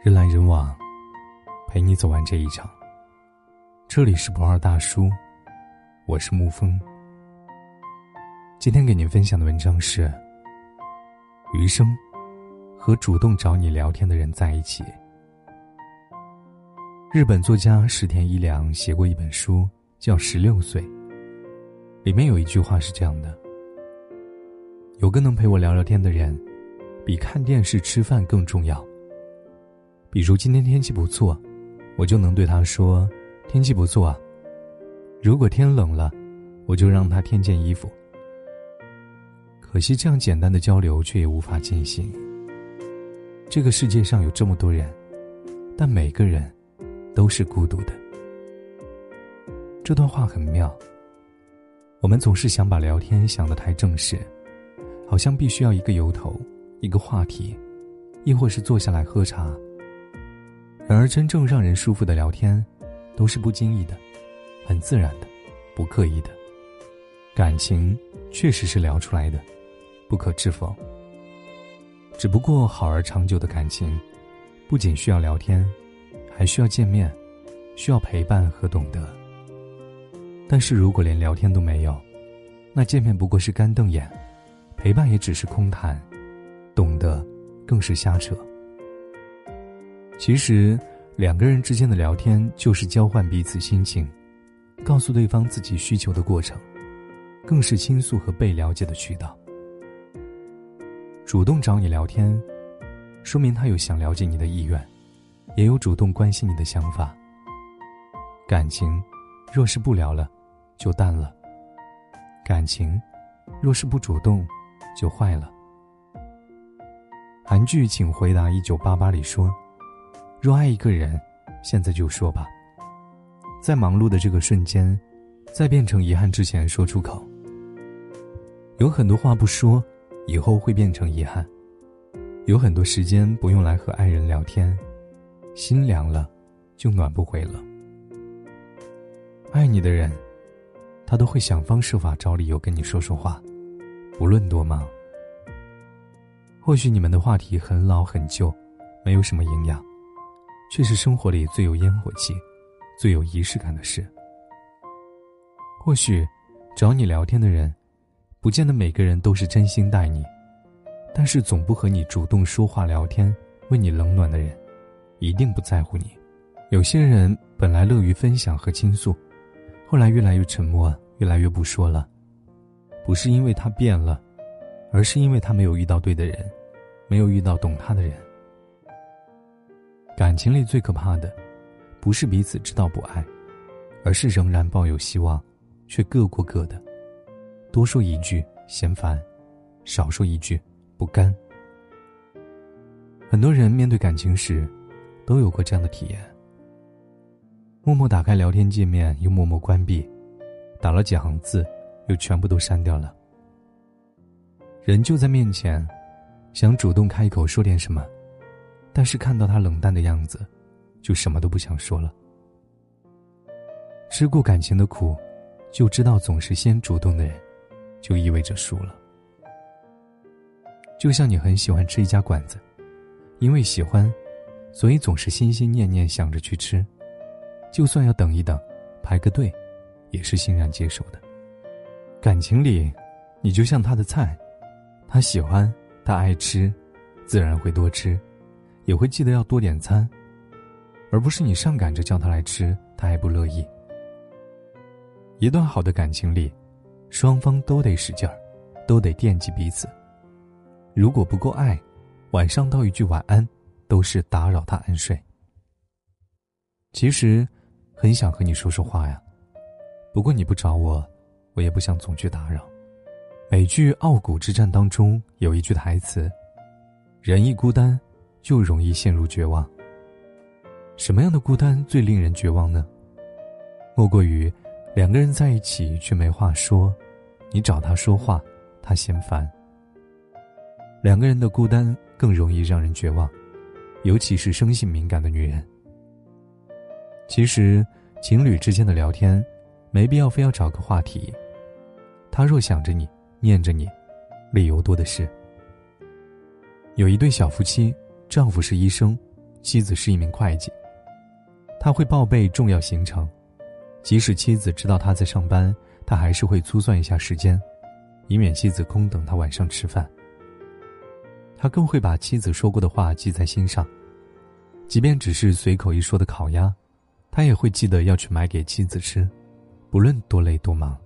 人来人往，陪你走完这一场。这里是不二大叔，我是沐风。今天给您分享的文章是：余生和主动找你聊天的人在一起。日本作家石田一良写过一本书，叫《十六岁》，里面有一句话是这样的：有个能陪我聊聊天的人，比看电视、吃饭更重要。比如今天天气不错，我就能对他说：“天气不错啊。”如果天冷了，我就让他添件衣服。可惜这样简单的交流却也无法进行。这个世界上有这么多人，但每个人都是孤独的。这段话很妙。我们总是想把聊天想得太正式，好像必须要一个由头、一个话题，亦或是坐下来喝茶。然而，真正让人舒服的聊天，都是不经意的，很自然的，不刻意的。感情确实是聊出来的，不可置否。只不过，好而长久的感情，不仅需要聊天，还需要见面，需要陪伴和懂得。但是如果连聊天都没有，那见面不过是干瞪眼，陪伴也只是空谈，懂得更是瞎扯。其实，两个人之间的聊天就是交换彼此心情，告诉对方自己需求的过程，更是倾诉和被了解的渠道。主动找你聊天，说明他有想了解你的意愿，也有主动关心你的想法。感情，若是不聊了，就淡了；感情，若是不主动，就坏了。韩剧《请回答一九八八》里说。若爱一个人，现在就说吧。在忙碌的这个瞬间，在变成遗憾之前说出口。有很多话不说，以后会变成遗憾。有很多时间不用来和爱人聊天，心凉了，就暖不回了。爱你的人，他都会想方设法找理由跟你说说话，不论多忙。或许你们的话题很老很旧，没有什么营养。却是生活里最有烟火气、最有仪式感的事。或许，找你聊天的人，不见得每个人都是真心待你，但是总不和你主动说话聊天、为你冷暖的人，一定不在乎你。有些人本来乐于分享和倾诉，后来越来越沉默，越来越不说了，不是因为他变了，而是因为他没有遇到对的人，没有遇到懂他的人。感情里最可怕的，不是彼此知道不爱，而是仍然抱有希望，却各过各的。多说一句嫌烦，少说一句不甘。很多人面对感情时，都有过这样的体验：默默打开聊天界面，又默默关闭；打了几行字，又全部都删掉了。人就在面前，想主动开口说点什么。但是看到他冷淡的样子，就什么都不想说了。吃过感情的苦，就知道总是先主动的人，就意味着输了。就像你很喜欢吃一家馆子，因为喜欢，所以总是心心念念想着去吃，就算要等一等，排个队，也是欣然接受的。感情里，你就像他的菜，他喜欢，他爱吃，自然会多吃。也会记得要多点餐，而不是你上赶着叫他来吃，他还不乐意。一段好的感情里，双方都得使劲儿，都得惦记彼此。如果不够爱，晚上道一句晚安，都是打扰他安睡。其实，很想和你说说话呀，不过你不找我，我也不想总去打扰。美剧《傲骨之战》当中有一句台词：“人一孤单。”就容易陷入绝望。什么样的孤单最令人绝望呢？莫过于两个人在一起却没话说，你找他说话，他嫌烦。两个人的孤单更容易让人绝望，尤其是生性敏感的女人。其实，情侣之间的聊天，没必要非要找个话题。他若想着你，念着你，理由多的是。有一对小夫妻。丈夫是医生，妻子是一名会计，他会报备重要行程，即使妻子知道他在上班，他还是会粗算一下时间，以免妻子空等他晚上吃饭。他更会把妻子说过的话记在心上，即便只是随口一说的烤鸭，他也会记得要去买给妻子吃，不论多累多忙。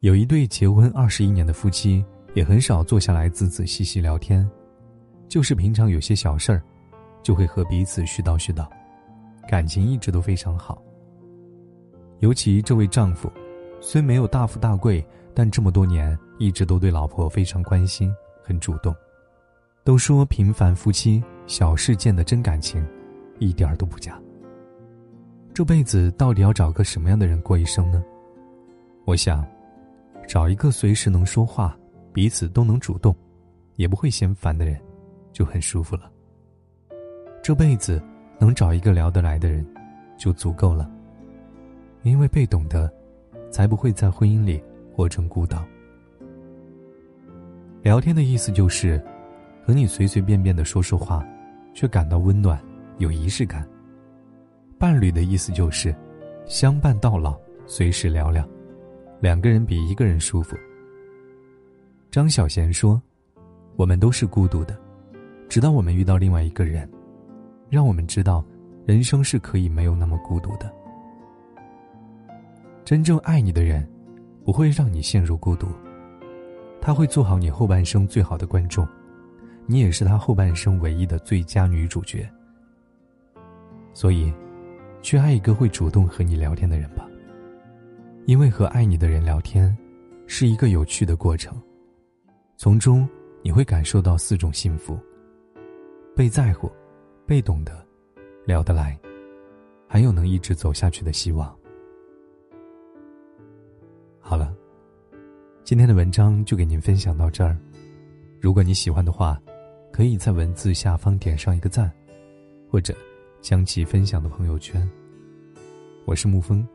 有一对结婚二十一年的夫妻，也很少坐下来仔仔细细聊天，就是平常有些小事儿，就会和彼此絮叨絮叨，感情一直都非常好。尤其这位丈夫，虽没有大富大贵，但这么多年一直都对老婆非常关心。很主动，都说平凡夫妻小事见的真感情，一点儿都不假。这辈子到底要找个什么样的人过一生呢？我想，找一个随时能说话、彼此都能主动，也不会嫌烦的人，就很舒服了。这辈子能找一个聊得来的人，就足够了。因为被懂得，才不会在婚姻里活成孤岛。聊天的意思就是，和你随随便便的说说话，却感到温暖，有仪式感。伴侣的意思就是，相伴到老，随时聊聊，两个人比一个人舒服。张小娴说：“我们都是孤独的，直到我们遇到另外一个人，让我们知道，人生是可以没有那么孤独的。真正爱你的人，不会让你陷入孤独。”他会做好你后半生最好的观众，你也是他后半生唯一的最佳女主角。所以，去爱一个会主动和你聊天的人吧。因为和爱你的人聊天，是一个有趣的过程，从中你会感受到四种幸福：被在乎、被懂得、聊得来，还有能一直走下去的希望。好了。今天的文章就给您分享到这儿。如果你喜欢的话，可以在文字下方点上一个赞，或者将其分享到朋友圈。我是沐风，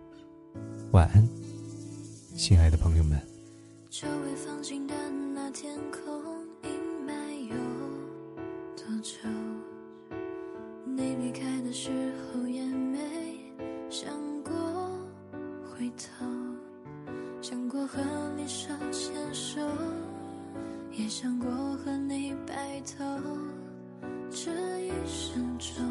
晚安，亲爱的朋友们。你离开的时候也没想过回头。想过和你手牵手，也想过和你白头。这一生中